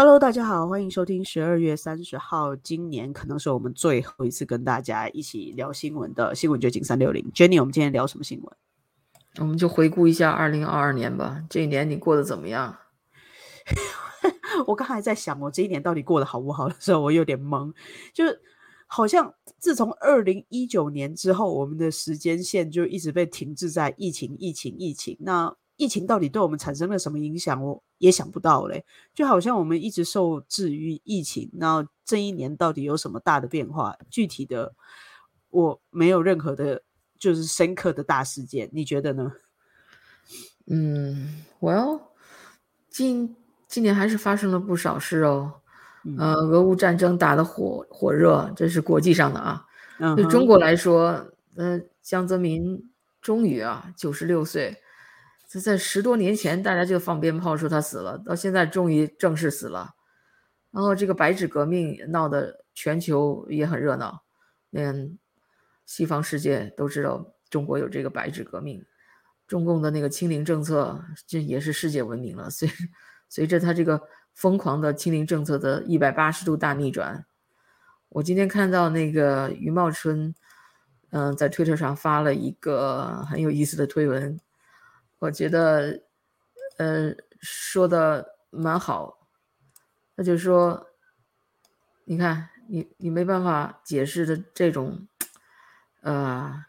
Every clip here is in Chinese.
Hello，大家好，欢迎收听十二月三十号，今年可能是我们最后一次跟大家一起聊新闻的新闻掘景三六零。Jenny，我们今天聊什么新闻？我们就回顾一下二零二二年吧。这一年你过得怎么样？我刚才在想，我这一年到底过得好不好的时候，我有点懵，就是好像自从二零一九年之后，我们的时间线就一直被停滞在疫情、疫情、疫情。那疫情到底对我们产生了什么影响？我也想不到嘞。就好像我们一直受制于疫情，那这一年到底有什么大的变化？具体的，我没有任何的，就是深刻的大事件。你觉得呢？嗯，Well，今今年还是发生了不少事哦。呃，俄乌战争打得火火热，这是国际上的啊。对中国来说，呃，江泽民终于啊，九十六岁。这在十多年前，大家就放鞭炮说他死了，到现在终于正式死了。然后这个白纸革命闹得全球也很热闹，连西方世界都知道中国有这个白纸革命。中共的那个清零政策，这也是世界闻名了。随随着他这个疯狂的清零政策的一百八十度大逆转，我今天看到那个余茂春，嗯，在推特上发了一个很有意思的推文。我觉得，呃，说的蛮好。那就说，你看，你你没办法解释的这种，呃，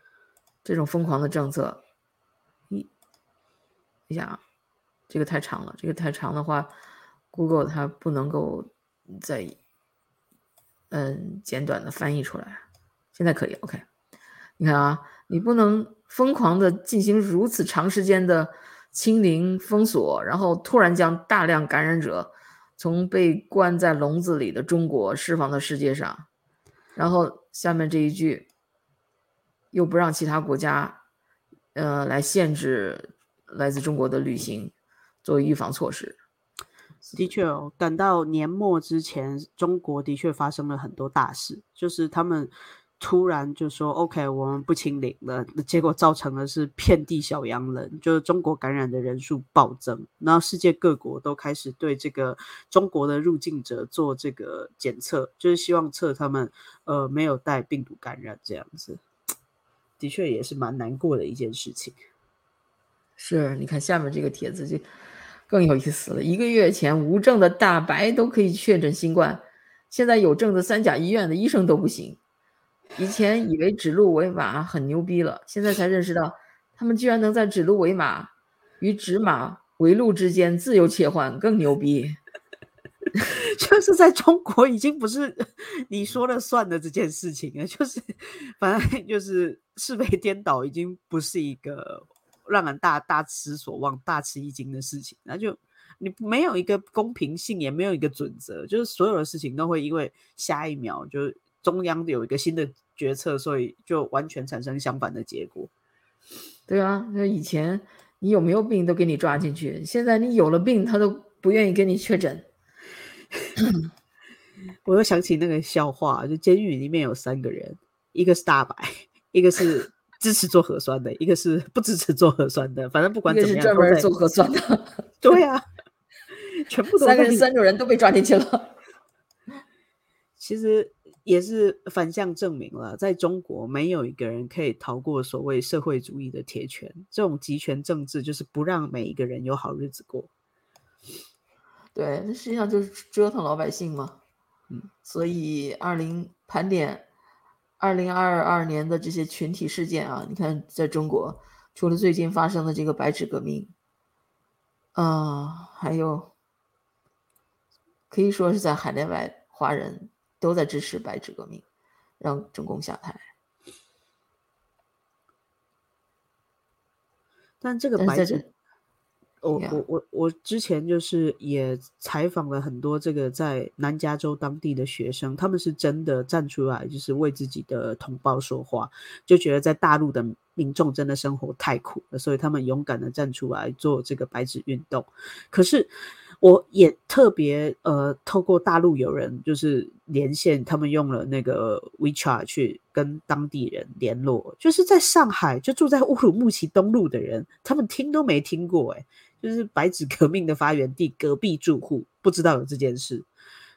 这种疯狂的政策。你，你想啊，这个太长了，这个太长的话，Google 它不能够再，嗯，简短的翻译出来。现在可以，OK。你看啊，你不能。疯狂的进行如此长时间的清零封锁，然后突然将大量感染者从被关在笼子里的中国释放到世界上，然后下面这一句又不让其他国家，呃，来限制来自中国的旅行，作为预防措施。的确哦，等到年末之前，中国的确发生了很多大事，就是他们。突然就说 OK，我们不清零了，结果造成的是遍地小阳人，就是中国感染的人数暴增，然后世界各国都开始对这个中国的入境者做这个检测，就是希望测他们呃没有带病毒感染这样子，的确也是蛮难过的一件事情。是，你看下面这个帖子就更有意思了，一个月前无证的大白都可以确诊新冠，现在有证的三甲医院的医生都不行。以前以为指鹿为马很牛逼了，现在才认识到，他们居然能在指鹿为马与指马为鹿之间自由切换，更牛逼。就是在中国已经不是你说了算的这件事情了，就是反正就是是非颠倒，已经不是一个让人大大失所望、大吃一惊的事情。那就你没有一个公平性，也没有一个准则，就是所有的事情都会因为下一秒就。中央有一个新的决策，所以就完全产生相反的结果。对啊，那以前你有没有病都给你抓进去，现在你有了病，他都不愿意给你确诊。我又想起那个笑话，就监狱里面有三个人，一个是大白，一个是支持做核酸的，一个是不支持做核酸的。反正不管怎么样，专门做核酸的。对啊，全部三个人，三种人都被抓进去了。其实。也是反向证明了，在中国没有一个人可以逃过所谓社会主义的铁拳。这种集权政治就是不让每一个人有好日子过。对，那实际上就是折腾老百姓嘛。嗯，所以二零盘点二零二二年的这些群体事件啊，你看，在中国除了最近发生的这个白纸革命，啊，还有可以说是在海内外华人。都在支持白纸革命，让中共下台。但这个白纸，我我我我之前就是也采访了很多这个在南加州当地的学生，他们是真的站出来，就是为自己的同胞说话，就觉得在大陆的民众真的生活太苦了，所以他们勇敢的站出来做这个白纸运动。可是。我也特别呃，透过大陆有人就是连线，他们用了那个 WeChat 去跟当地人联络，就是在上海就住在乌鲁木齐东路的人，他们听都没听过，哎，就是白纸革命的发源地隔壁住户不知道有这件事，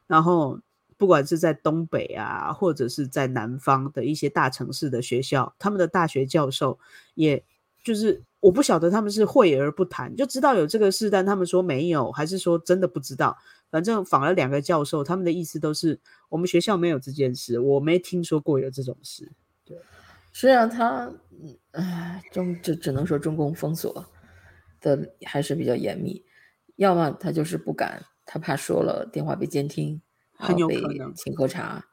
然后不管是在东北啊，或者是在南方的一些大城市的学校，他们的大学教授，也就是我不晓得他们是会而不谈，就知道有这个事，但他们说没有，还是说真的不知道。反正访了两个教授，他们的意思都是我们学校没有这件事，我没听说过有这种事。对，是啊，他，唉，中就只能说中共封锁。的还是比较严密，要么他就是不敢，他怕说了电话被监听，很有可能请喝茶，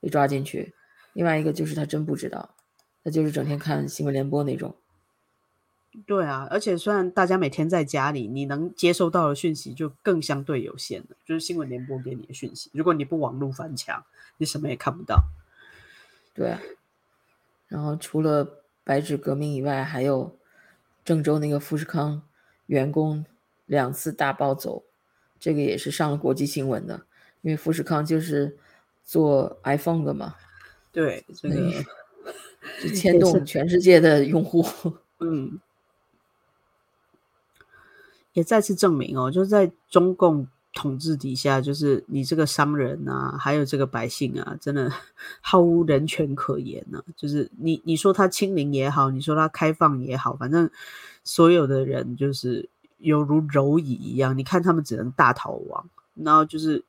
被抓进去。另外一个就是他真不知道，他就是整天看新闻联播那种。对啊，而且虽然大家每天在家里，你能接收到的讯息就更相对有限了，就是新闻联播给你的讯息。如果你不网络翻墙，你什么也看不到。对，啊然后除了白纸革命以外，还有郑州那个富士康。员工两次大暴走，这个也是上了国际新闻的，因为富士康就是做 iPhone 的嘛，对，这个 就牵动全世界的用户，嗯，也再次证明哦，就是在中共统治底下，就是你这个商人啊，还有这个百姓啊，真的 毫无人权可言呢。就是你你说他清零也好，你说他开放也好，反正。所有的人就是犹如蝼蚁一样，你看他们只能大逃亡，然后就是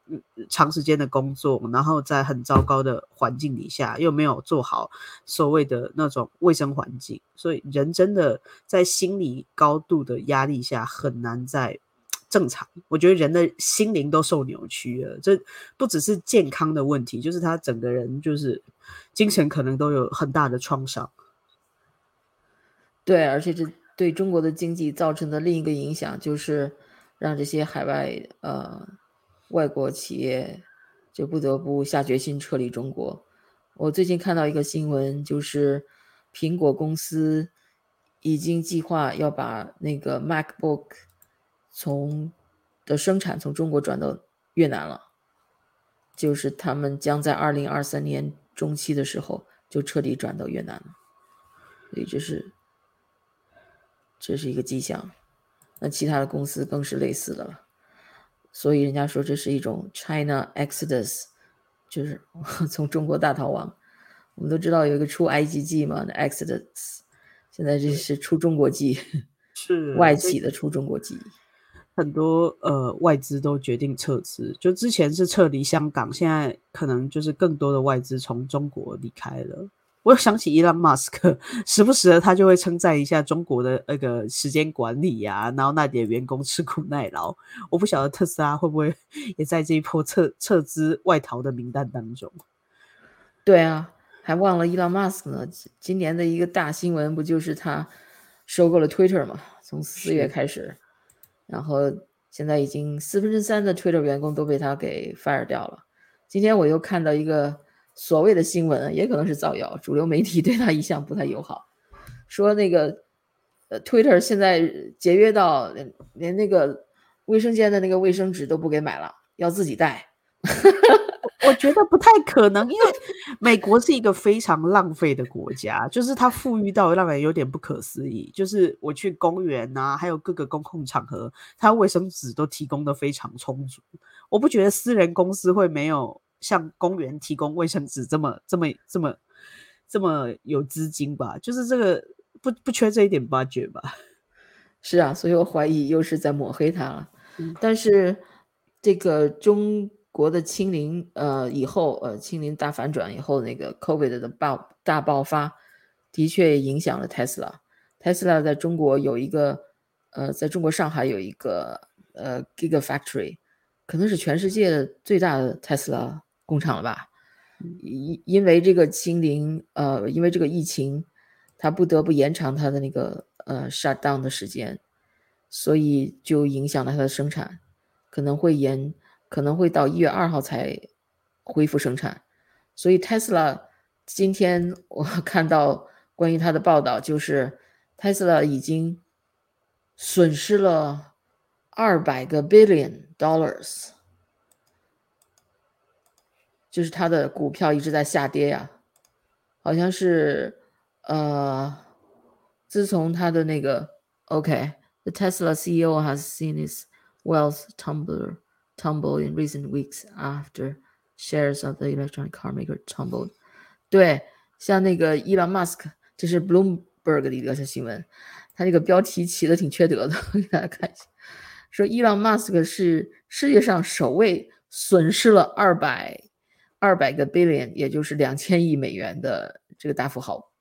长时间的工作，然后在很糟糕的环境底下又没有做好所谓的那种卫生环境，所以人真的在心理高度的压力下很难在正常。我觉得人的心灵都受扭曲了，这不只是健康的问题，就是他整个人就是精神可能都有很大的创伤。对，而且这。对中国的经济造成的另一个影响，就是让这些海外呃外国企业就不得不下决心撤离中国。我最近看到一个新闻，就是苹果公司已经计划要把那个 MacBook 从的生产从中国转到越南了，就是他们将在二零二三年中期的时候就彻底转到越南了，所以这是。这是一个迹象，那其他的公司更是类似的了，所以人家说这是一种 China Exodus，就是 从中国大逃亡。我们都知道有一个出埃及记嘛，那 Exodus，现在这是出中国记，是外企的出中国记，很多呃外资都决定撤资，就之前是撤离香港，现在可能就是更多的外资从中国离开了。我又想起伊朗马斯克，时不时的他就会称赞一下中国的那个时间管理呀，然后那点员工吃苦耐劳。我不晓得特斯拉会不会 也在这一波撤撤资外逃的名单当中。对啊，还忘了伊朗马斯克呢。今年的一个大新闻不就是他收购了 Twitter 嘛？从四月开始，然后现在已经四分之三的 Twitter 员工都被他给 fire 掉了。今天我又看到一个。所谓的新闻也可能是造谣，主流媒体对他一向不太友好，说那个呃，Twitter 现在节约到连连那个卫生间的那个卫生纸都不给买了，要自己带。我觉得不太可能，因为美国是一个非常浪费的国家，就是它富裕到让人有点不可思议。就是我去公园啊，还有各个公共场合，它卫生纸都提供的非常充足。我不觉得私人公司会没有。像公园提供卫生纸这么这么这么这么有资金吧？就是这个不不缺这一点 budget 吧？是啊，所以我怀疑又是在抹黑他了。但是这个中国的清零呃以后呃清零大反转以后，那个 COVID 的爆大爆发的确影响了 Tesla。Tesla 在中国有一个呃，在中国上海有一个呃 Gigafactory，可能是全世界最大的 Tesla。工厂了吧？因因为这个清零，呃，因为这个疫情，它不得不延长它的那个呃 shut down 的时间，所以就影响了它的生产，可能会延，可能会到一月二号才恢复生产。所以 Tesla 今天我 看到关于它的报道，就是 Tesla 已经损失了二百个 billion dollars。就是它的股票一直在下跌呀，好像是，呃，自从它的那个 OK，The Tesla CEO has seen his wealth tumble tumble in recent weeks after shares of the electronic car maker tumbled。对，像那个伊朗马斯克，这是 Bloomberg 的一个新闻，他这个标题起的挺缺德的，给大家看一下。说伊朗马斯克是世界上首位损失了二百二百个 billion，也就是两千亿美元的这个大富豪，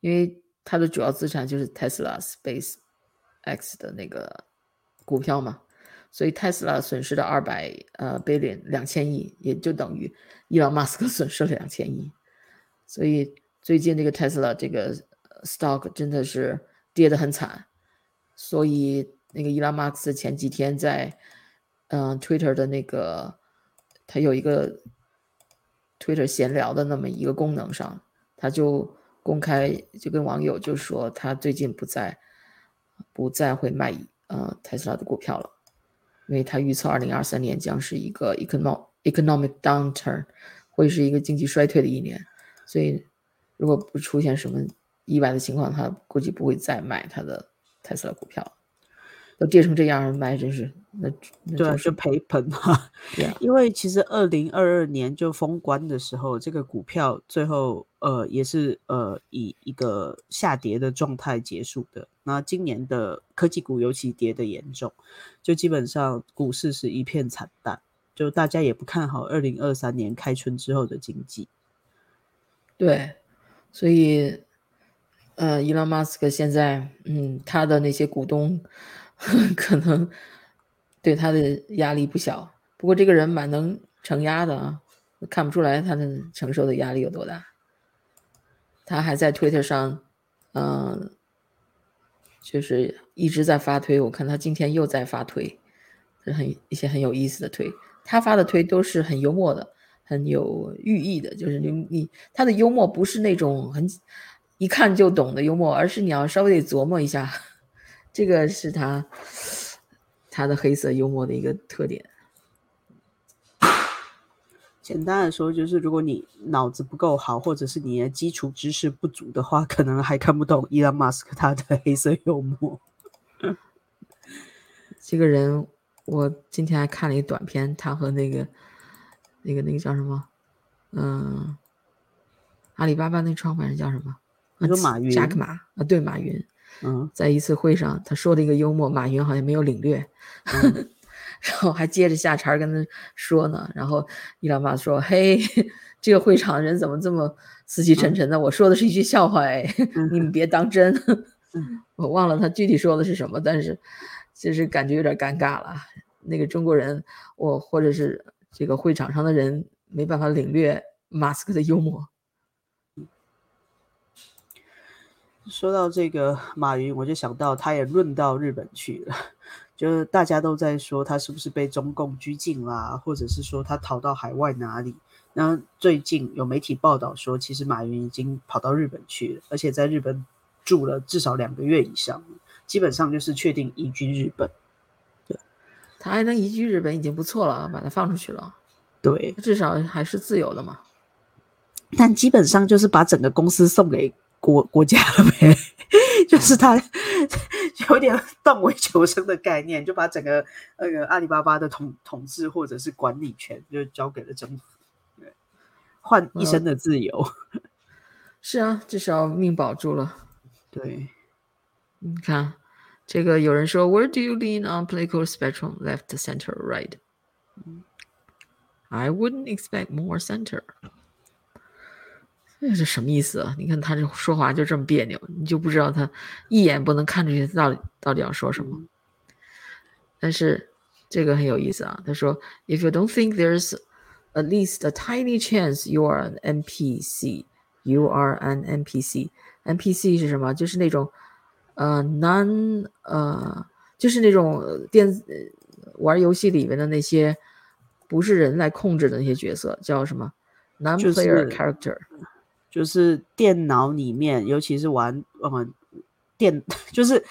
因为他的主要资产就是 Tesla Space X 的那个股票嘛，所以 Tesla 损失的二百呃 billion 两千亿，也就等于伊朗马斯克 损失了两千亿，所以最近这个 Tesla 这个 stock 真的是跌得很惨，所以那个伊朗马斯前几天在嗯，Twitter 的那个，它有一个 Twitter 闲聊的那么一个功能上，他就公开就跟网友就说，他最近不再不再会卖呃特斯拉的股票了，因为他预测二零二三年将是一个 economic economic downturn，会是一个经济衰退的一年，所以如果不出现什么意外的情况，他估计不会再买他的特斯拉股票。都跌成这样，买真是那对啊，就赔本嘛。对啊，因为其实二零二二年就封关的时候，这个股票最后呃也是呃以一个下跌的状态结束的。那今年的科技股尤其跌的严重，就基本上股市是一片惨淡，就大家也不看好二零二三年开春之后的经济。对，所以呃，伊隆马斯克现在嗯，他的那些股东。可能对他的压力不小，不过这个人蛮能承压的啊，看不出来他的承受的压力有多大。他还在 Twitter 上，嗯，就是一直在发推。我看他今天又在发推，很一些很有意思的推。他发的推都是很幽默的，很有寓意的。就是你你他的幽默不是那种很一看就懂的幽默，而是你要稍微得琢磨一下。这个是他他的黑色幽默的一个特点。简单的说，就是如果你脑子不够好，或者是你的基础知识不足的话，可能还看不懂伊朗马斯克他的黑色幽默。这个人，我今天还看了一短片，他和那个那个那个叫什么？嗯，阿里巴巴那创办人叫什么？你说马云？扎克马啊，对，马云。嗯，在一次会上，他说了一个幽默，马云好像没有领略，然后还接着下茬跟他说呢。然后伊朗马说：“嘿，这个会场人怎么这么死气沉沉的？我说的是一句笑话，哎，你们别当真。”我忘了他具体说的是什么，但是就是感觉有点尴尬了。那个中国人，我或者是这个会场上的人没办法领略马斯克的幽默。说到这个马云，我就想到他也论到日本去了，就是大家都在说他是不是被中共拘禁啦，或者是说他逃到海外哪里？那最近有媒体报道说，其实马云已经跑到日本去了，而且在日本住了至少两个月以上，基本上就是确定移居日本。对，他还能移居日本已经不错了，把他放出去了。对，至少还是自由的嘛。但基本上就是把整个公司送给。国国家了呗，就是他有点断尾求生的概念，就把整个那个阿里巴巴的统统治或者是管理权就交给了政府，对，换一生的自由。是啊，至少命保住了。对，你看这个，有人说，Where do you lean on political spectrum, left, center, right? I wouldn't expect more center. 这是什么意思啊？你看他这说话就这么别扭，你就不知道他一眼不能看出去他到底到底要说什么。但是这个很有意思啊。他说：“If you don't think there's at least a tiny chance you are an NPC, you are an NPC. NPC 是什么？就是那种呃 non 呃，就是那种电玩游戏里面的那些不是人来控制的那些角色，叫什么 non-player character。”就是电脑里面，尤其是玩嗯电，就是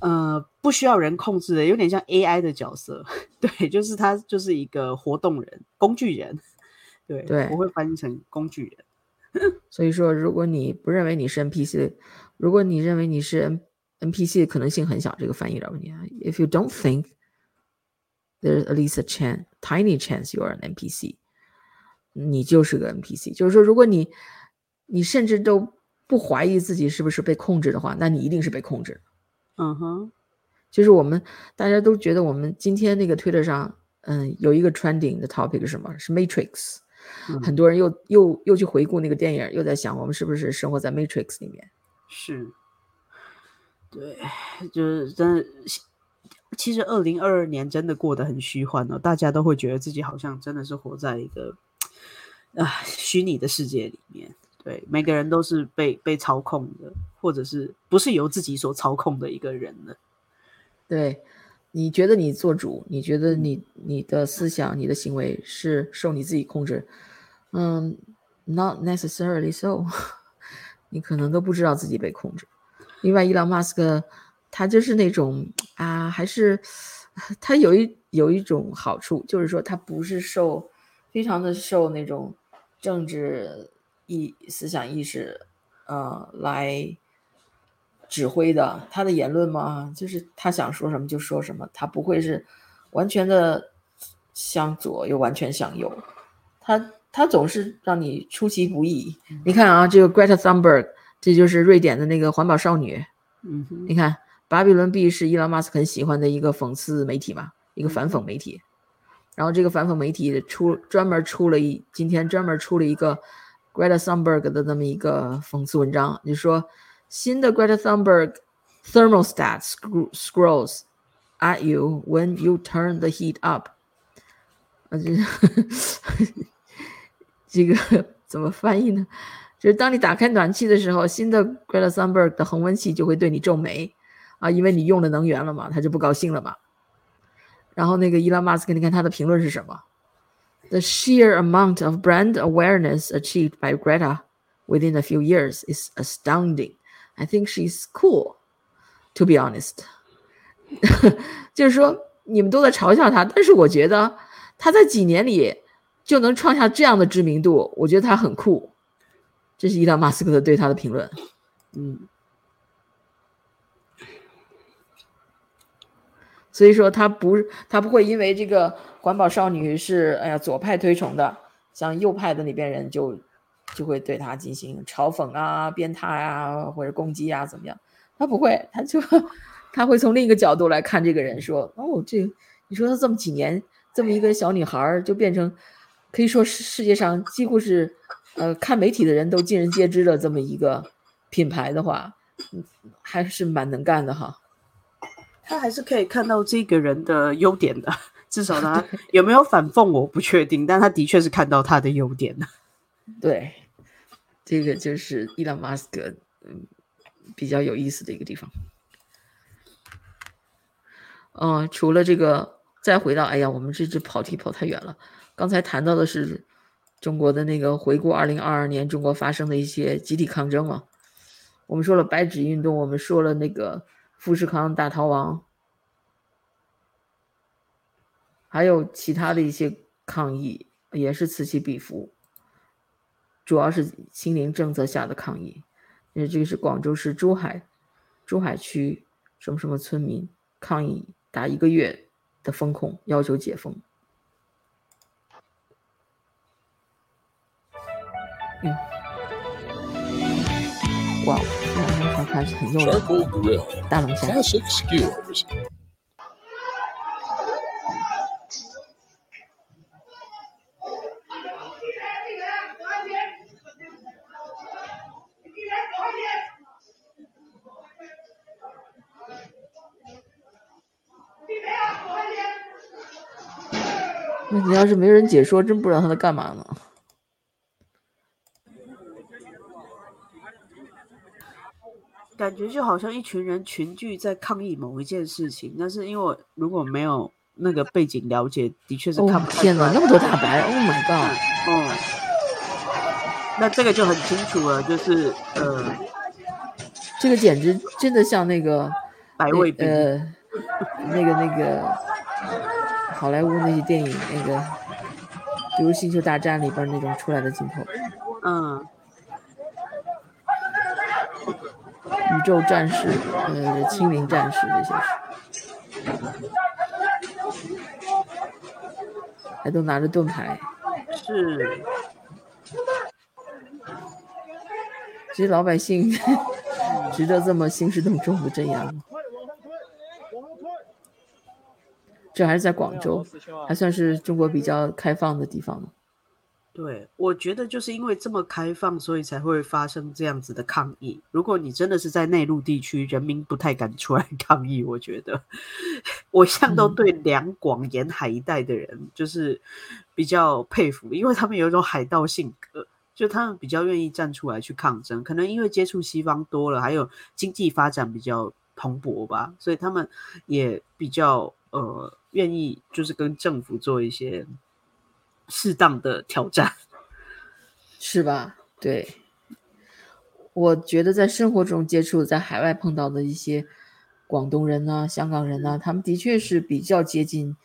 呃不需要人控制的，有点像 AI 的角色。对，就是他就是一个活动人、工具人。对，对，我会翻译成工具人。所以说，如果你不认为你是 NPC，如果你认为你是 N NPC 的可能性很小，这个翻译了问题啊。If you don't think there's at least a chance, tiny chance you are an NPC，你就是个 NPC。就是说，如果你你甚至都不怀疑自己是不是被控制的话，那你一定是被控制。嗯哼，就是我们大家都觉得我们今天那个 Twitter 上，嗯，有一个 trending 的 topic 是什么？是 Matrix。很多人又又又去回顾那个电影，又在想我们是不是生活在 Matrix 里面？是，对，就是真的。其实二零二二年真的过得很虚幻哦，大家都会觉得自己好像真的是活在一个啊虚拟的世界里面。对，每个人都是被被操控的，或者是不是由自己所操控的一个人呢？对，你觉得你做主？你觉得你你的思想、你的行为是受你自己控制？嗯，not necessarily so，你可能都不知道自己被控制。另外，伊朗马斯克他就是那种啊，还是他有一有一种好处，就是说他不是受非常的受那种政治意思想意识呃来指挥的。他的言论嘛，就是他想说什么就说什么，他不会是完全的向左又完全向右，他。他总是让你出其不意。你看啊，这个 Greta Thunberg，这就是瑞典的那个环保少女。嗯，你看，巴比伦 B 是伊朗马斯克很喜欢的一个讽刺媒体嘛，一个反讽媒体。然后这个反讽媒体出专门出了一，今天专门出了一个 Greta Thunberg 的那么一个讽刺文章，就说新的 Greta Thunberg thermostat scrolls at you when you turn the heat up。啊，这。个怎么翻译呢？就是当你打开暖气的时候，新的 Greta Thunberg 的恒温器就会对你皱眉啊，因为你用了能源了嘛，他就不高兴了嘛。然后那个伊拉马斯克，你看他的评论是什么 ？The sheer amount of brand awareness achieved by Greta within a few years is astounding. I think she's cool, to be honest. 就是说你们都在嘲笑他，但是我觉得他在几年里。就能创下这样的知名度，我觉得他很酷。这是伊朗马斯克的对他的评论。嗯， 所以说他不他不会因为这个环保少女是哎呀左派推崇的，像右派的那边人就就会对他进行嘲讽啊、鞭挞啊或者攻击啊怎么样？他不会，他就他会从另一个角度来看这个人，说哦，这你说他这么几年这么一个小女孩就变成。可以说是世界上几乎是，呃，看媒体的人都尽人皆知的这么一个品牌的话，还是蛮能干的哈。他还是可以看到这个人的优点的，至少他有没有反讽我不确定，但他的确是看到他的优点的。对，这个就是伊朗马斯克，嗯，比较有意思的一个地方。嗯，除了这个，再回到，哎呀，我们这只跑题跑太远了。刚才谈到的是中国的那个回顾二零二二年中国发生的一些集体抗争嘛？我们说了白纸运动，我们说了那个富士康大逃亡，还有其他的一些抗议也是此起彼伏，主要是清零政策下的抗议。因为这个是广州市珠海珠海区什么什么村民抗议打一个月的封控，要求解封。嗯，哇，这两张看是很诱人。大龙虾。那你 要是没人解说，真不知道他在干嘛呢。感觉就好像一群人群聚在抗议某一件事情，但是因为如果没有那个背景了解，的确是看不天哪，那么多大白，Oh my god！哦，那这个就很清楚了，就是呃，这个简直真的像那个白卫兵，呃，那个那个好莱坞那些电影，那个比如《星球大战》里边那种出来的镜头，嗯。宇宙战士，呃，青灵战士这些是，还都拿着盾牌，是。其实老百姓 值得这么兴师动众的镇压吗？这还是在广州，还算是中国比较开放的地方呢。对，我觉得就是因为这么开放，所以才会发生这样子的抗议。如果你真的是在内陆地区，人民不太敢出来 抗议。我觉得，我一向都对两广沿海一带的人就是比较佩服，因为他们有一种海盗性格，就他们比较愿意站出来去抗争。可能因为接触西方多了，还有经济发展比较蓬勃吧，所以他们也比较呃愿意就是跟政府做一些。适当的挑战，是吧？对，我觉得在生活中接触，在海外碰到的一些广东人呐、香港人呐，他们的确是比较接近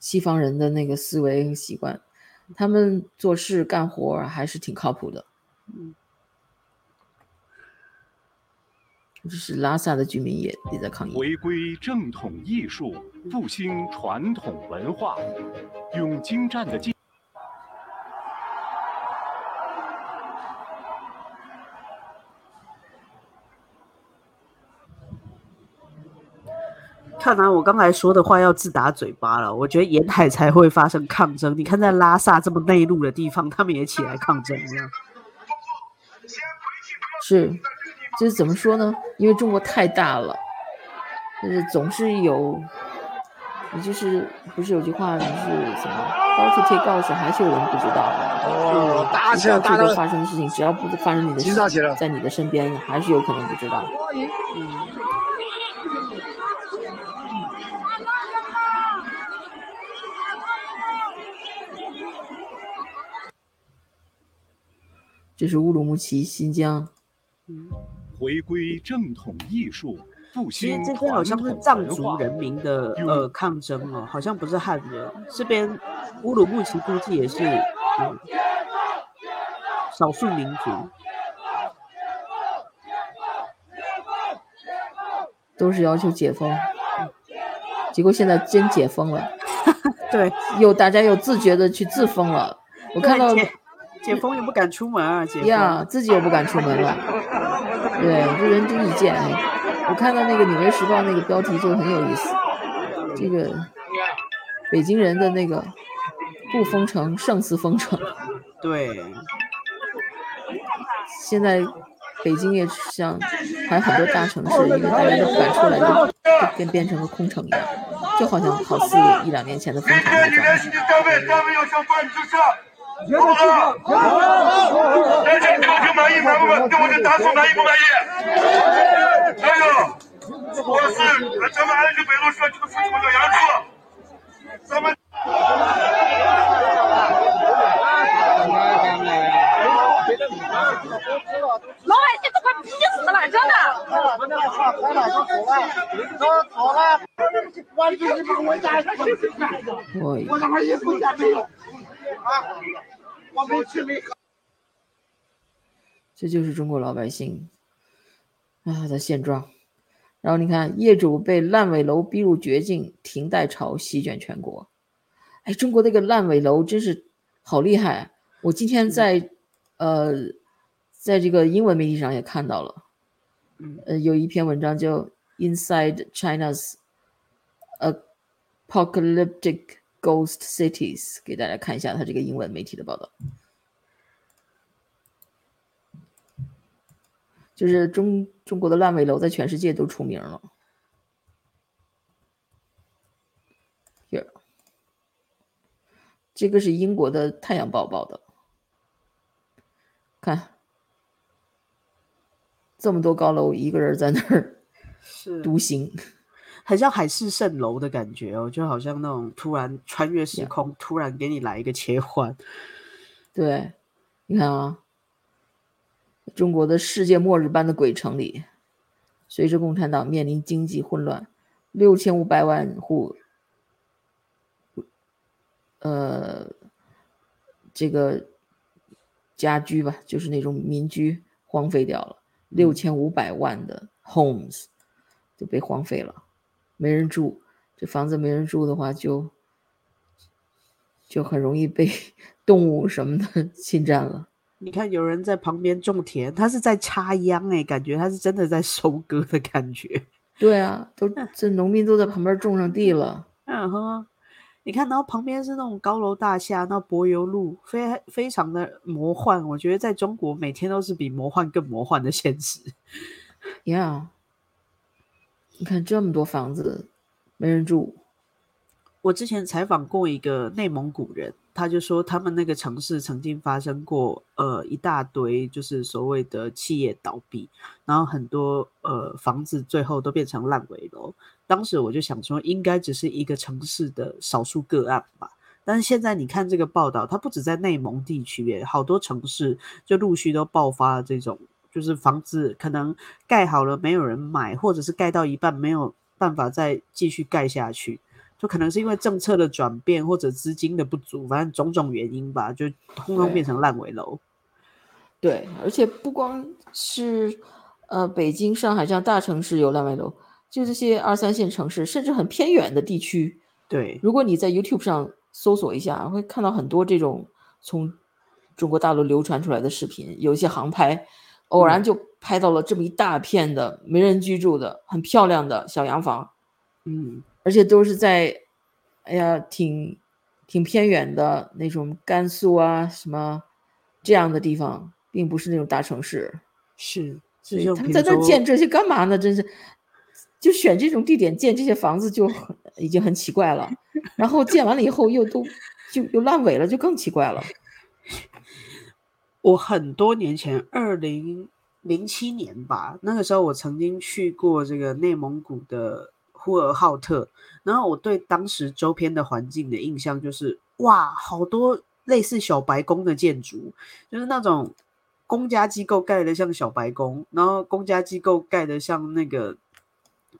西方人的那个思维和习惯，他们做事干活还是挺靠谱的。嗯，这是拉萨的居民也也在抗议。回归正统艺术，复兴传统文化，用精湛的技。看来我刚才说的话要自打嘴巴了。我觉得沿海才会发生抗争。你看，在拉萨这么内陆的地方，他们也起来抗争了。是，就是怎么说呢？因为中国太大了，就是总是有，你就是不是有句话，就是什么到处贴告示，还是有人不知道。哦，大起来，打起发生的事情，只要不发生你的，在你的身边，还是有可能不知道。嗯。这是乌鲁木齐，新疆。回归正统艺术，复兴其实这边好像是藏族人民的呃抗争哦，好像不是汉人。这边乌鲁木齐估计也是少数民族，都是要求解封。结果现在真解封了，对，有大家有自觉的去自封了。我看到。解封也不敢出门啊！解呀，自己也不敢出门了。对，这人真是贱。我看到那个《纽约时报》那个标题就很有意思。这个北京人的那个不封城胜似封城。对。现在北京也像还有很多大城市，因为大家都不敢出来，就跟变成了空城一样，就好像好似一两年前的封城那种。好不好？大家究竟满意满不满？对我的答复满意不满意？还有，我是咱们安区北路社区的副书记杨柱，咱们。老百姓都快逼死了，真的。我他妈一分钱没有。啊！我没吃没喝。这就是中国老百姓啊的现状。然后你看，业主被烂尾楼逼入绝境，停贷潮席卷全国。哎，中国那个烂尾楼真是好厉害！我今天在呃，在这个英文媒体上也看到了，呃，有一篇文章叫《Inside China's Apocalyptic》。Ghost Cities，给大家看一下它这个英文媒体的报道，就是中中国的烂尾楼在全世界都出名了。Here，这个是英国的《太阳报》报的，看。这么多高楼，一个人在那儿独行。很像海市蜃楼的感觉哦，就好像那种突然穿越时空，突然给你来一个切换。对，你看啊，中国的世界末日般的鬼城里，随着共产党面临经济混乱，六千五百万户，呃，这个家居吧，就是那种民居荒废掉了，六千五百万的 homes 就被荒废了，没人住。这房子没人住的话，就就很容易被 动物什么的 侵占了。你看，有人在旁边种田，他是在插秧哎，感觉他是真的在收割的感觉。对啊，都 这农民都在旁边种上地了。嗯哼，你看，然后旁边是那种高楼大厦，那柏油路，非非常的魔幻。我觉得在中国，每天都是比魔幻更魔幻的现实。Yeah，你看这么多房子。没人住。我之前采访过一个内蒙古人，他就说他们那个城市曾经发生过呃一大堆就是所谓的企业倒闭，然后很多呃房子最后都变成烂尾楼。当时我就想说，应该只是一个城市的少数个案吧。但是现在你看这个报道，它不止在内蒙地区，好多城市就陆续都爆发了这种，就是房子可能盖好了没有人买，或者是盖到一半没有。办法再继续盖下去，就可能是因为政策的转变或者资金的不足，反正种种原因吧，就通通变成烂尾楼。对，而且不光是呃北京、上海这样大城市有烂尾楼，就这些二三线城市，甚至很偏远的地区。对，如果你在 YouTube 上搜索一下，会看到很多这种从中国大陆流传出来的视频，有一些航拍。偶然就拍到了这么一大片的没人居住的很漂亮的小洋房，嗯，而且都是在，哎呀，挺挺偏远的那种甘肃啊什么这样的地方，并不是那种大城市。是，所以他们在那建这些干嘛呢？真是，就选这种地点建这些房子就很已经很奇怪了，然后建完了以后又都就又烂尾了，就更奇怪了。我很多年前，二零零七年吧，那个时候我曾经去过这个内蒙古的呼和浩特，然后我对当时周边的环境的印象就是，哇，好多类似小白宫的建筑，就是那种公家机构盖的像小白宫，然后公家机构盖的像那个。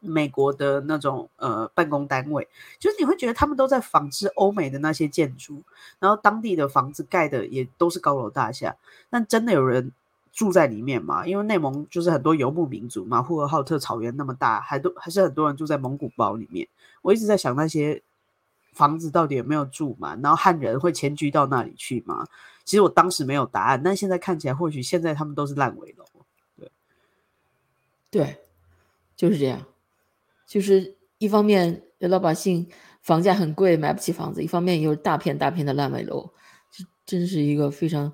美国的那种呃办公单位，就是你会觉得他们都在仿制欧美的那些建筑，然后当地的房子盖的也都是高楼大厦，但真的有人住在里面吗？因为内蒙就是很多游牧民族嘛，呼和浩特草原那么大，还都还是很多人住在蒙古包里面。我一直在想那些房子到底有没有住满，然后汉人会迁居到那里去吗？其实我当时没有答案，但现在看起来，或许现在他们都是烂尾楼。对，对，就是这样。就是一方面老百姓房价很贵，买不起房子；一方面又是大片大片的烂尾楼，这真是一个非常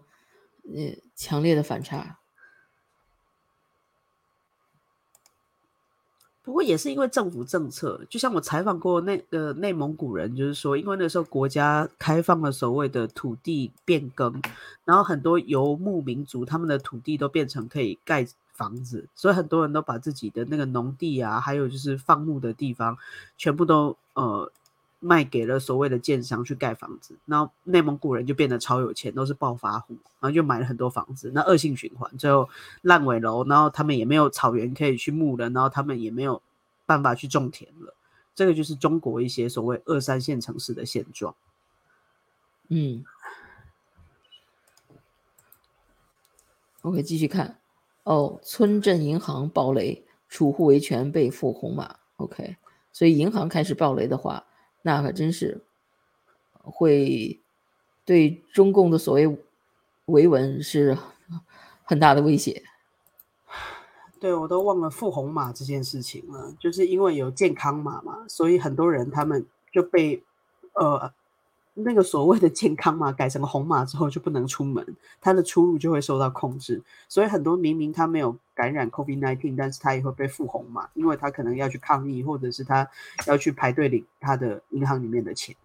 呃强烈的反差。不过也是因为政府政策，就像我采访过那个内蒙古人，就是说，因为那时候国家开放了所谓的土地变更，然后很多游牧民族他们的土地都变成可以盖。房子，所以很多人都把自己的那个农地啊，还有就是放牧的地方，全部都呃卖给了所谓的建商去盖房子。然后内蒙古人就变得超有钱，都是暴发户，然后就买了很多房子。那恶性循环，最后烂尾楼，然后他们也没有草原可以去牧了，然后他们也没有办法去种田了。这个就是中国一些所谓二三线城市的现状。嗯，OK，继续看。哦，村镇银行暴雷，储户维权被付红码。OK，所以银行开始暴雷的话，那可真是会对中共的所谓维稳是很大的威胁。对我都忘了付红码这件事情了，就是因为有健康码嘛，所以很多人他们就被呃。那个所谓的健康码改成红码之后就不能出门，他的出入就会受到控制。所以很多明明他没有感染 COVID-19，但是他也会被付红码，因为他可能要去抗议，或者是他要去排队领他的银行里面的钱。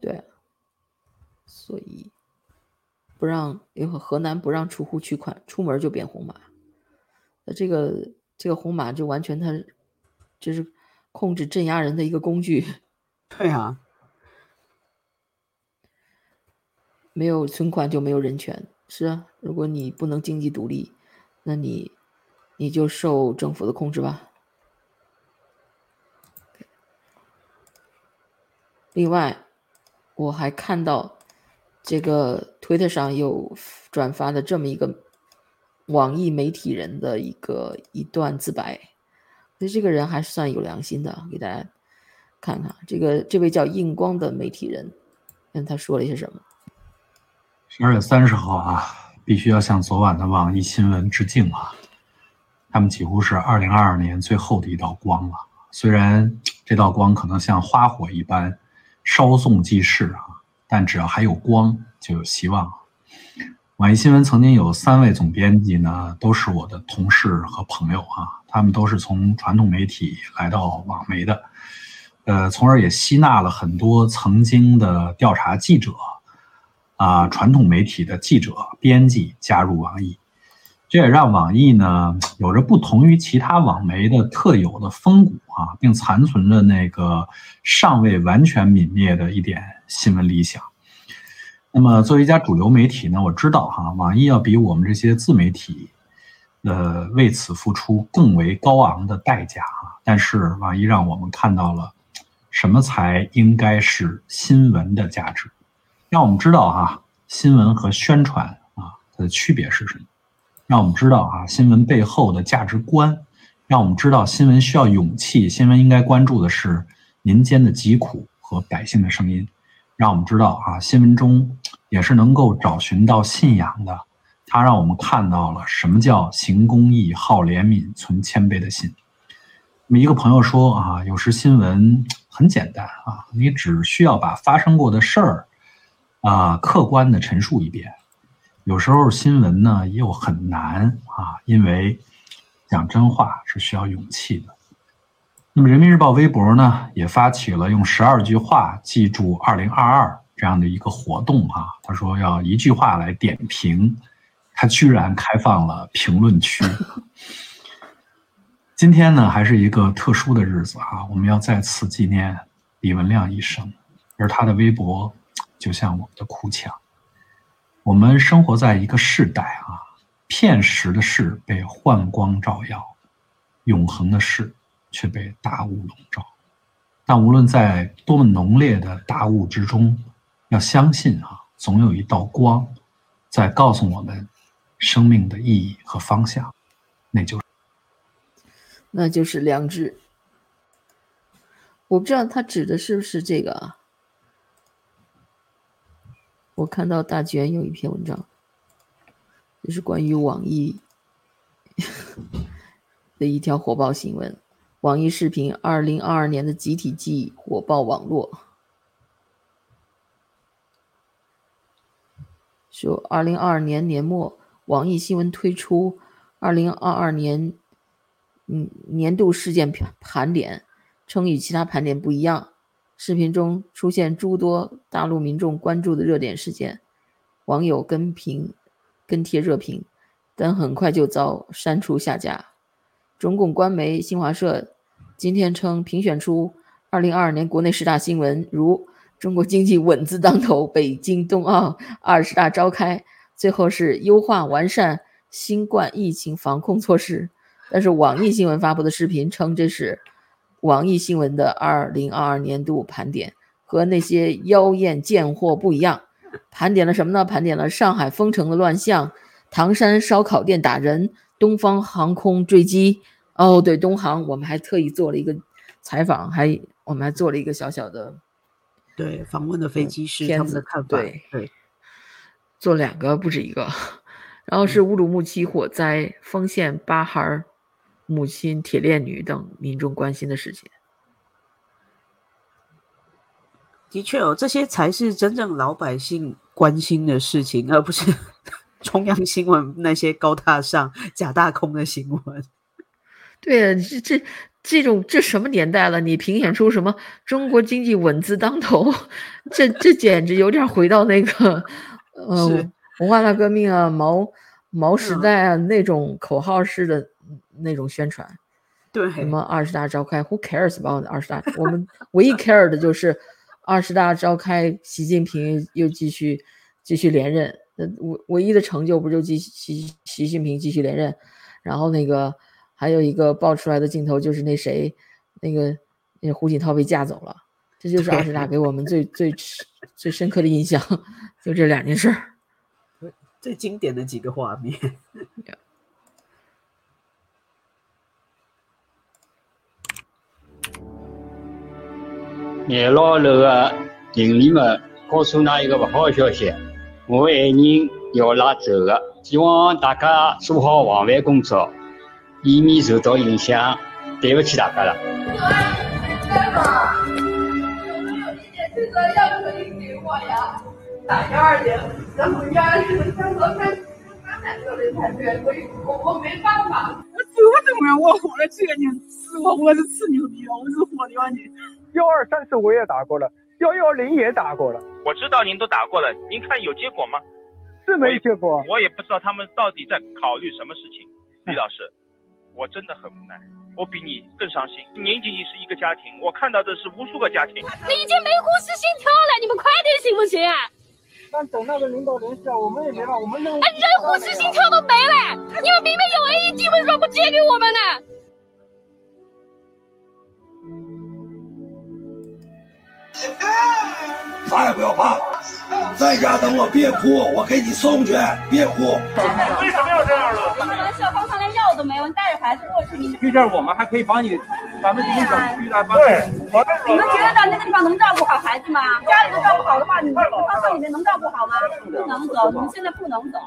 对，所以不让因为河南不让储户取款，出门就变红码。那这个这个红码就完全他就是控制镇压人的一个工具。对啊。没有存款就没有人权，是啊。如果你不能经济独立，那你你就受政府的控制吧。另外，我还看到这个推特上有转发的这么一个网易媒体人的一个一段自白，所以这个人还是算有良心的，给大家看看。这个这位叫印光的媒体人，跟他说了一些什么。十二月三十号啊，必须要向昨晚的网易新闻致敬啊！他们几乎是二零二二年最后的一道光了。虽然这道光可能像花火一般稍纵即逝啊，但只要还有光，就有希望。网易新闻曾经有三位总编辑呢，都是我的同事和朋友啊，他们都是从传统媒体来到网媒的，呃，从而也吸纳了很多曾经的调查记者。啊，传统媒体的记者、编辑加入网易，这也让网易呢有着不同于其他网媒的特有的风骨啊，并残存着那个尚未完全泯灭的一点新闻理想。那么，作为一家主流媒体呢，我知道哈，网易要比我们这些自媒体，呃，为此付出更为高昂的代价啊。但是，网易让我们看到了什么才应该是新闻的价值。让我们知道哈，新闻和宣传啊它的区别是什么？让我们知道啊，新闻背后的价值观。让我们知道，新闻需要勇气，新闻应该关注的是民间的疾苦和百姓的声音。让我们知道啊，新闻中也是能够找寻到信仰的。它让我们看到了什么叫行公义、好怜悯、存谦卑的心。那么一个朋友说啊，有时新闻很简单啊，你只需要把发生过的事儿。啊，客观的陈述一遍。有时候新闻呢又很难啊，因为讲真话是需要勇气的。那么人民日报微博呢也发起了用十二句话记住二零二二这样的一个活动啊。他说要一句话来点评，他居然开放了评论区。今天呢还是一个特殊的日子啊，我们要再次纪念李文亮一生，而他的微博。就像我们的哭腔，我们生活在一个世代啊，片时的事被幻光照耀，永恒的事却被大雾笼罩。但无论在多么浓烈的大雾之中，要相信啊，总有一道光在告诉我们生命的意义和方向，那就是那就是良知。我不知道他指的是不是这个？我看到大卷有一篇文章，就是关于网易的一条火爆新闻：网易视频二零二二年的集体记忆火爆网络。说二零二二年年末，网易新闻推出二零二二年嗯年度事件盘点，称与其他盘点不一样。视频中出现诸多大陆民众关注的热点事件，网友跟评、跟帖热评，但很快就遭删除下架。中共官媒新华社今天称，评选出2022年国内十大新闻，如中国经济稳字当头，北京冬奥二十大召开，最后是优化完善新冠疫情防控措施。但是网易新闻发布的视频称，这是。网易新闻的二零二二年度盘点和那些妖艳贱货不一样，盘点了什么呢？盘点了上海封城的乱象，唐山烧烤店打人，东方航空坠机。哦，对，东航，我们还特意做了一个采访，还我们还做了一个小小的，对，访问的飞机师他们的看法。对对，做两个不止一个，然后是乌鲁木齐火灾，丰县八孩母亲、铁链女等民众关心的事情，的确哦，这些才是真正老百姓关心的事情，而不是 中央新闻那些高大上、假大空的新闻。对啊，这这这种这什么年代了？你评选出什么中国经济稳字当头？这这简直有点回到那个呃文化大革命啊、毛毛时代啊那种口号式的。那种宣传，对什么二十大召开，Who cares about 二十大？我们唯一 care 的就是二十大召开，习近平又继续继续连任。那唯唯一的成就不就继习习近平继续连任？然后那个还有一个爆出来的镜头就是那谁，那个那胡锦涛被架走了。这就是二十大给我们最最最深刻的印象，就这两件事儿，最经典的几个画面。廿老楼的邻里们告诉㑚一个不好的消息，我爱人要拉走的，希望大家做好防范工作，以免受到影响。对不起大家了。打幺二零，然后原来是想说看看那个的才对，所以我我没办法。我怎么怎么样，我活了这个年，是我我是吃牛逼了，我是活的话你。幺二三四我也打过了，幺幺零也打过了。我知道您都打过了，您看有结果吗？是没结果。我也不知道他们到底在考虑什么事情。李老师，我真的很无奈，我比你更伤心。您仅仅是一个家庭，我看到的是无数个家庭。你已经没呼吸心跳了，你们快点行不行啊？但等那个领导联系啊，我们也没办法，我们那哎，人呼吸心跳都没了，你们明明有 AED，为什么不借给我们呢？啥也不要怕，在家等我，别哭，我给你送去，别哭。为什么要这样呢？你们小方上连药都没有，你带着孩子过去，你。这儿我们还可以帮你，咱们这个小区来帮。对，你们觉得到那个地方能照顾好孩子吗？家里都照顾好的话，你们方上里面能照顾好吗？不能走，你们现在不能走。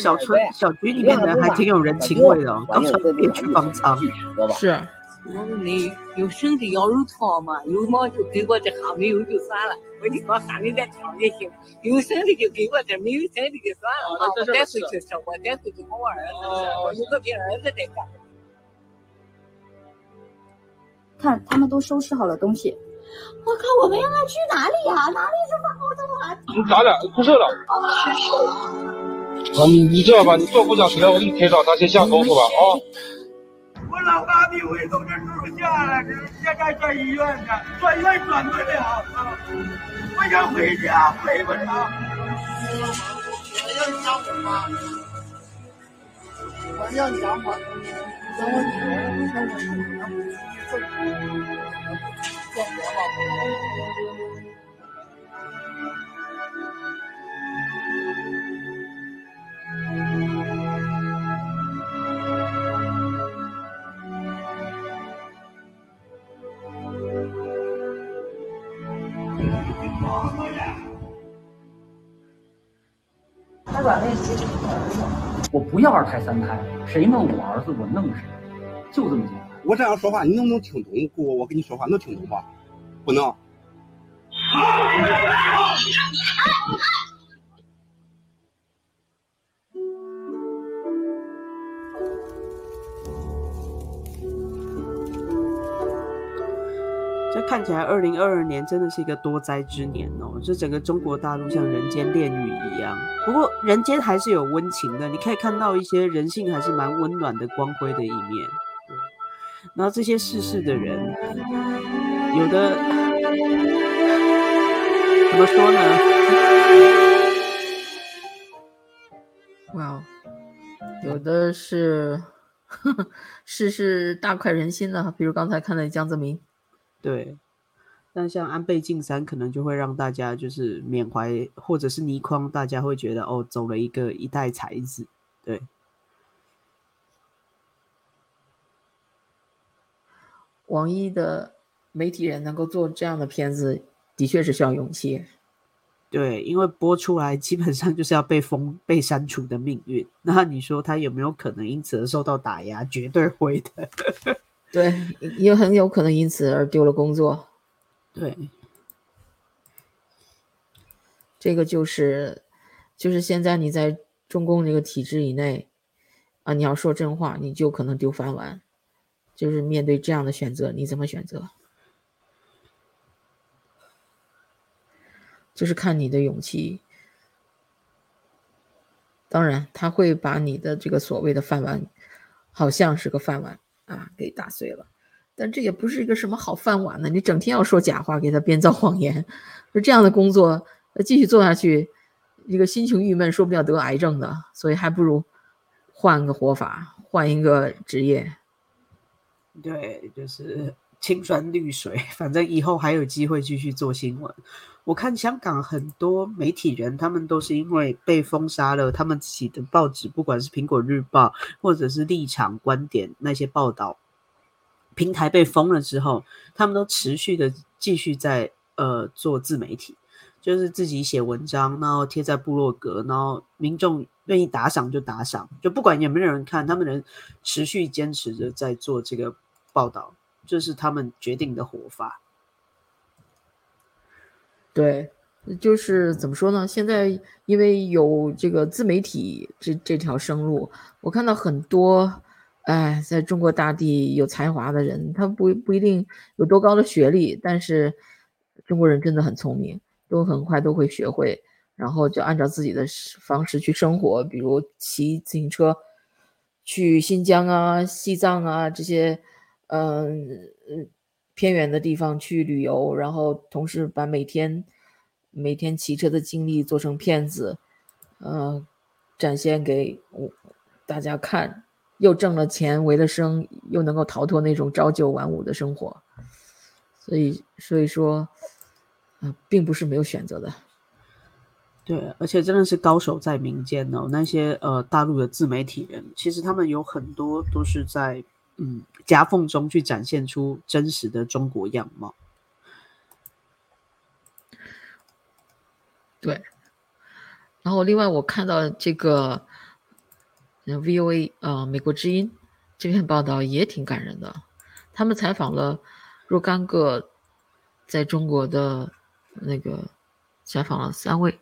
小村小区里面人还挺有人情味的，刚才别去方舱。是。我说你有生的羊肉汤吗，有吗就给我点，还没有就算了。我你说还没点汤也行，有生的就给我点，没有生的就算了。我带回去吃，我带回去给我儿子吃，我有个给儿子在干。看他们都收拾好了东西，我靠，我们要去哪里呀？哪里这么好这么好？你咋了？不瘦了？啊，你你这样吧，你坐公交车，我给你拍照，咱先下高速吧啊。我老爸的胃都是住下来，现在在医院呢，转院转不了，我想回家，回不了。我要你讲我吗？我要你讲我，等我女儿，我想我女儿不做做活。我不要二胎三胎，谁弄我儿子我弄谁，就这么简单。我这样说话，你能不能听懂？姑，我跟你说话能听懂吗？不能。看起来，二零二二年真的是一个多灾之年哦！这整个中国大陆像人间炼狱一样。不过，人间还是有温情的，你可以看到一些人性还是蛮温暖的、光辉的一面。然后这些逝世的人，有的怎么说呢？哇，有的是 世事大快人心的，比如刚才看的江泽民。对，但像安倍晋三可能就会让大家就是缅怀，或者是倪匡，大家会觉得哦，走了一个一代才子。对，王一的媒体人能够做这样的片子，的确是需要勇气。对，因为播出来基本上就是要被封、被删除的命运。那你说他有没有可能因此而受到打压？绝对会的。对，也很有可能因此而丢了工作。对，这个就是，就是现在你在中共这个体制以内，啊，你要说真话，你就可能丢饭碗。就是面对这样的选择，你怎么选择？就是看你的勇气。当然，他会把你的这个所谓的饭碗，好像是个饭碗。啊，给打碎了，但这也不是一个什么好饭碗呢。你整天要说假话，给他编造谎言，说这样的工作，继续做下去，一个心情郁闷，说不定要得癌症的。所以还不如换个活法，换一个职业。对，就是青山绿水，反正以后还有机会继续做新闻。我看香港很多媒体人，他们都是因为被封杀了，他们自己的报纸，不管是《苹果日报》或者是《立场》《观点》那些报道，平台被封了之后，他们都持续的继续在呃做自媒体，就是自己写文章，然后贴在部落格，然后民众愿意打赏就打赏，就不管有没有人看，他们能持续坚持着在做这个报道，这是他们决定的活法。对。就是怎么说呢？现在因为有这个自媒体这这条生路，我看到很多，哎，在中国大地有才华的人，他不不一定有多高的学历，但是中国人真的很聪明，都很快都会学会，然后就按照自己的方式去生活，比如骑自行车去新疆啊、西藏啊这些，嗯嗯偏远的地方去旅游，然后同时把每天。每天骑车的经历做成片子，呃，展现给我大家看，又挣了钱，为了生，又能够逃脱那种朝九晚五的生活，所以，所以说，啊，并不是没有选择的。对，而且真的是高手在民间哦。那些呃大陆的自媒体人，其实他们有很多都是在嗯夹缝中去展现出真实的中国样貌。对，然后另外我看到这个 VOA 呃美国之音这篇报道也挺感人的，他们采访了若干个在中国的那个采访了三位，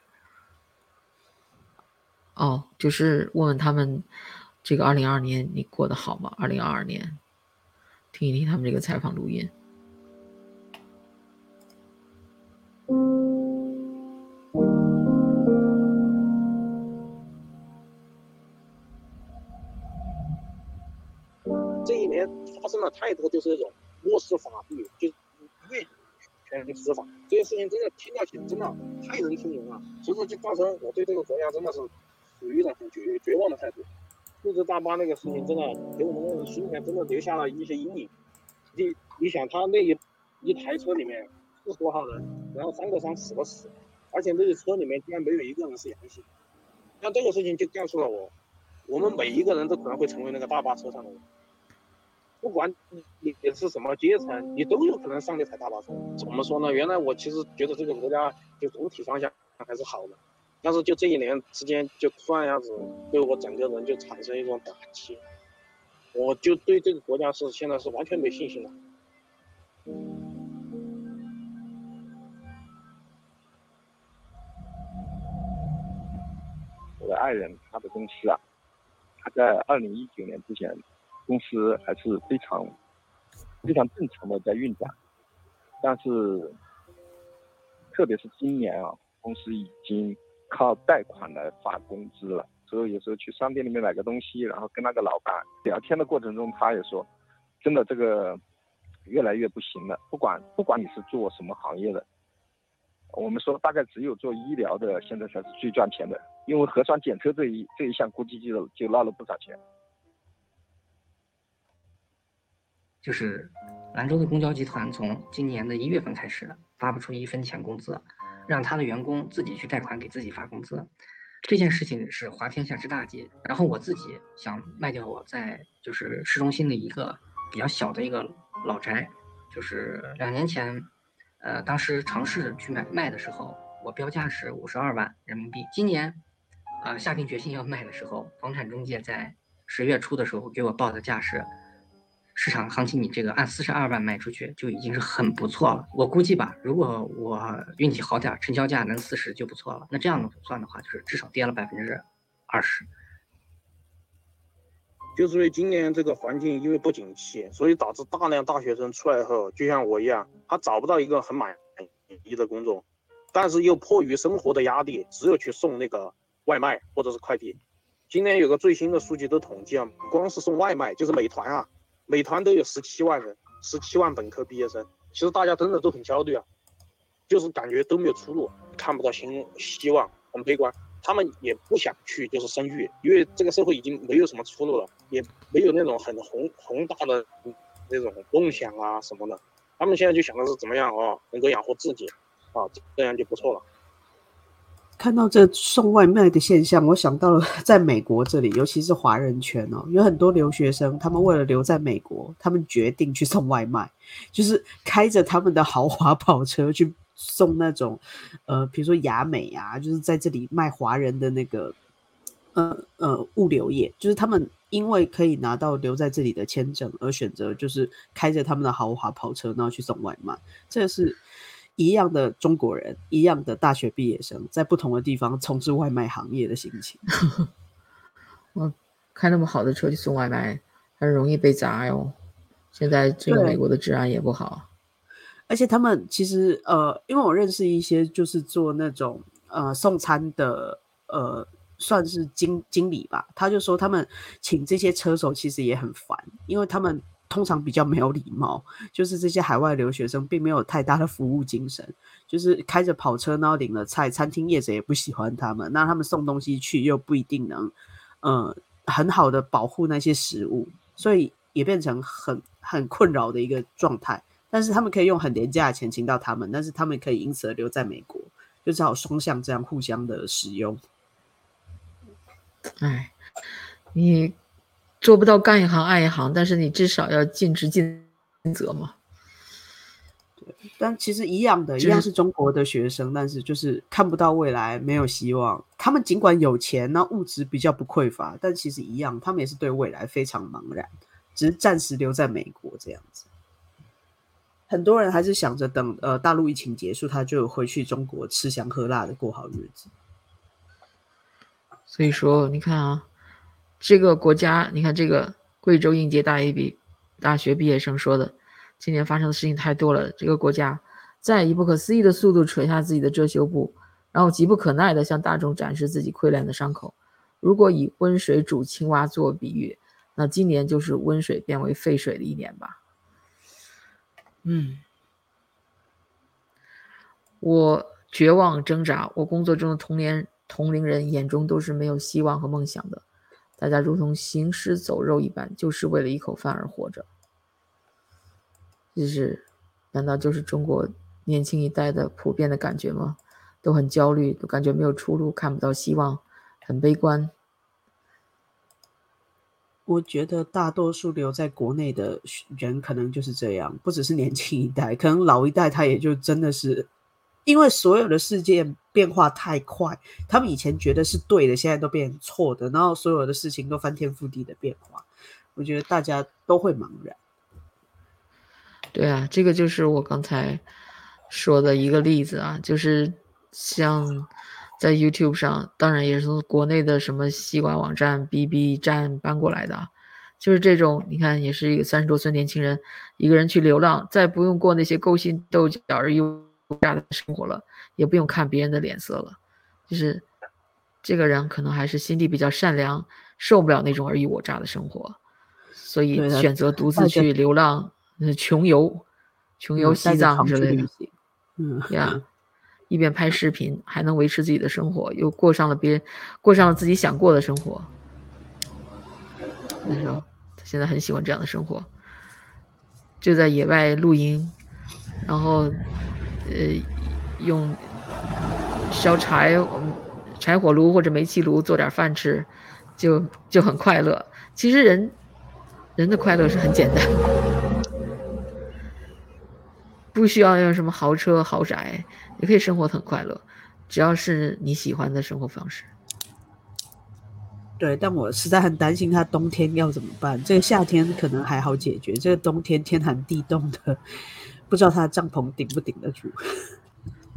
哦，就是问问他们这个二零二二年你过得好吗？二零二二年，听一听他们这个采访录音。这一年发生了太多就是那种漠视法律，就越全力执法，这些事情真的听到起真的太人听人了，所以说就造成我对这个国家真的是处于一种很绝绝望的态度。素质大巴那个事情真的给我们心里面真的留下了一些阴影。你你想他那一一台车里面四十多号人，然后三个伤死了死，而且那个车里面居然没有一个人是阳性，像这个事情就告诉了我，我们每一个人都可能会成为那个大巴车上的人。不管你你是什么阶层，你都有可能上那台大巴车。怎么说呢？原来我其实觉得这个国家就总体方向还是好的，但是就这一年之间，就突然一下子对我整个人就产生一种打击，我就对这个国家是现在是完全没信心了。我的爱人，他的公司啊，他在二零一九年之前。公司还是非常非常正常的在运转，但是特别是今年啊，公司已经靠贷款来发工资了。所以有时候去商店里面买个东西，然后跟那个老板聊天的过程中，他也说，真的这个越来越不行了。不管不管你是做什么行业的，我们说大概只有做医疗的现在才是最赚钱的，因为核酸检测这一这一项估计就就捞了不少钱。就是兰州的公交集团从今年的一月份开始发不出一分钱工资，让他的员工自己去贷款给自己发工资。这件事情是滑天下之大稽。然后我自己想卖掉我在就是市中心的一个比较小的一个老宅，就是两年前，呃，当时尝试去买卖的时候，我标价是五十二万人民币。今年，呃，下定决心要卖的时候，房产中介在十月初的时候给我报的价是。市场行情，你这个按四十二万卖出去就已经是很不错了。我估计吧，如果我运气好点，成交价能四十就不错了。那这样的算的话，就是至少跌了百分之二十。就是因为今年这个环境因为不景气，所以导致大量大学生出来后，就像我一样，他找不到一个很满意的工作，但是又迫于生活的压力，只有去送那个外卖或者是快递。今年有个最新的数据都统计啊，光是送外卖就是美团啊。美团都有十七万人，十七万本科毕业生，其实大家真的都很焦虑啊，就是感觉都没有出路，看不到新希望，很悲观。他们也不想去就是生育，因为这个社会已经没有什么出路了，也没有那种很宏宏大的那种梦想啊什么的。他们现在就想的是怎么样哦，能够养活自己，啊，这样就不错了。看到这送外卖的现象，我想到了 在美国这里，尤其是华人圈哦，有很多留学生，他们为了留在美国，他们决定去送外卖，就是开着他们的豪华跑车去送那种，呃，比如说雅美啊，就是在这里卖华人的那个，呃呃物流业，就是他们因为可以拿到留在这里的签证，而选择就是开着他们的豪华跑车，然后去送外卖，这是。一样的中国人，一样的大学毕业生，在不同的地方从事外卖行业的心情。我开那么好的车去送外卖，很容易被砸哟。现在这个美国的治安也不好，而且他们其实呃，因为我认识一些就是做那种呃送餐的呃，算是经经理吧，他就说他们请这些车手其实也很烦，因为他们。通常比较没有礼貌，就是这些海外留学生并没有太大的服务精神，就是开着跑车，然后领了菜，餐厅业者也不喜欢他们，那他们送东西去又不一定能，呃，很好的保护那些食物，所以也变成很很困扰的一个状态。但是他们可以用很廉价的钱请到他们，但是他们可以因此而留在美国，就只好双向这样互相的使用。哎，你。做不到干一行爱一行，但是你至少要尽职尽责嘛。对，但其实一样的，一样是中国的学生，但是就是看不到未来，没有希望。他们尽管有钱，那物质比较不匮乏，但其实一样，他们也是对未来非常茫然，只是暂时留在美国这样子。很多人还是想着等呃大陆疫情结束，他就回去中国吃香喝辣的过好日子。所以说，你看啊。这个国家，你看这个贵州应届大一毕大学毕业生说的，今年发生的事情太多了。这个国家在以不可思议的速度扯下自己的遮羞布，然后急不可耐地向大众展示自己溃烂的伤口。如果以温水煮青蛙做比喻，那今年就是温水变为沸水的一年吧。嗯，我绝望挣扎，我工作中的同年同龄人眼中都是没有希望和梦想的。大家如同行尸走肉一般，就是为了一口饭而活着。就是，难道就是中国年轻一代的普遍的感觉吗？都很焦虑，都感觉没有出路，看不到希望，很悲观。我觉得大多数留在国内的人可能就是这样，不只是年轻一代，可能老一代他也就真的是。因为所有的事件变化太快，他们以前觉得是对的，现在都变成错的，然后所有的事情都翻天覆地的变化，我觉得大家都会茫然。对啊，这个就是我刚才说的一个例子啊，就是像在 YouTube 上，当然也是从国内的什么西瓜网站、B B 站搬过来的，就是这种，你看，也是一个三十多岁年轻人，一个人去流浪，再不用过那些勾心斗角而又。家的生活了，也不用看别人的脸色了，就是这个人可能还是心地比较善良，受不了那种尔虞我诈的生活，所以选择独自去流浪，穷游，穷游西藏之类的，嗯呀，一边拍视频还能维持自己的生活，又过上了别人过上了自己想过的生活。那时候他现在很喜欢这样的生活，就在野外露营，然后。呃，用烧柴，柴火炉或者煤气炉做点饭吃，就就很快乐。其实人人的快乐是很简单，不需要用什么豪车豪宅，也可以生活很快乐，只要是你喜欢的生活方式。对，但我实在很担心他冬天要怎么办。这个夏天可能还好解决，这个冬天天寒地冻的。不知道他的帐篷顶不顶得住？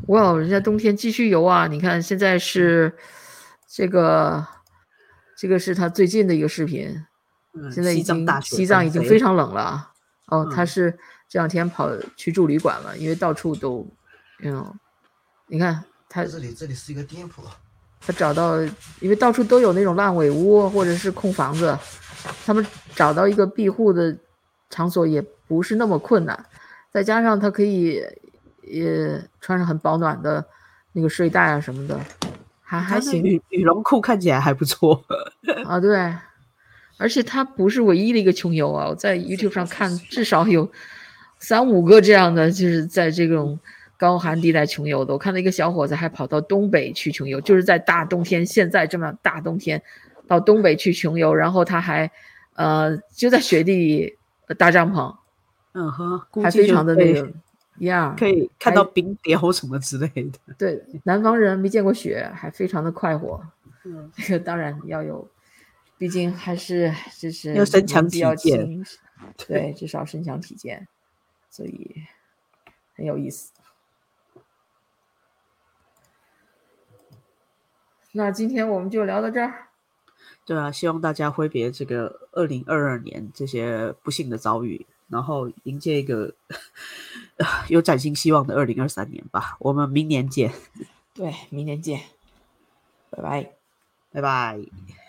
哇，人家冬天继续游啊！你看现在是这个，这个是他最近的一个视频。现在已经西藏已经非常冷了。哦，他是这两天跑去住旅馆了，因为到处都，嗯，你看他这里这里是一个店铺。他找到，因为到处都有那种烂尾屋或者是空房子，他们找到一个庇护的场所也不是那么困难。再加上他可以，也穿上很保暖的那个睡袋啊什么的，还还行。羽羽绒裤看起来还不错啊，对。而且他不是唯一的一个穷游啊，我在 YouTube 上看至少有三五个这样的，就是在这种高寒地带穷游的。我看到一个小伙子还跑到东北去穷游，就是在大冬天，现在这么大冬天，到东北去穷游，然后他还呃就在雪地里搭帐篷，嗯哼，还非常的那个呀，可以看到冰雕什么之类的。对，南方人没见过雪，还非常的快活。嗯，这个当然要有，毕竟还是就是要身强体健，对，至少身强体健，所以很有意思。那今天我们就聊到这儿。对啊，希望大家挥别这个二零二二年这些不幸的遭遇，然后迎接一个有崭新希望的二零二三年吧。我们明年见。对，明年见。拜拜。拜拜。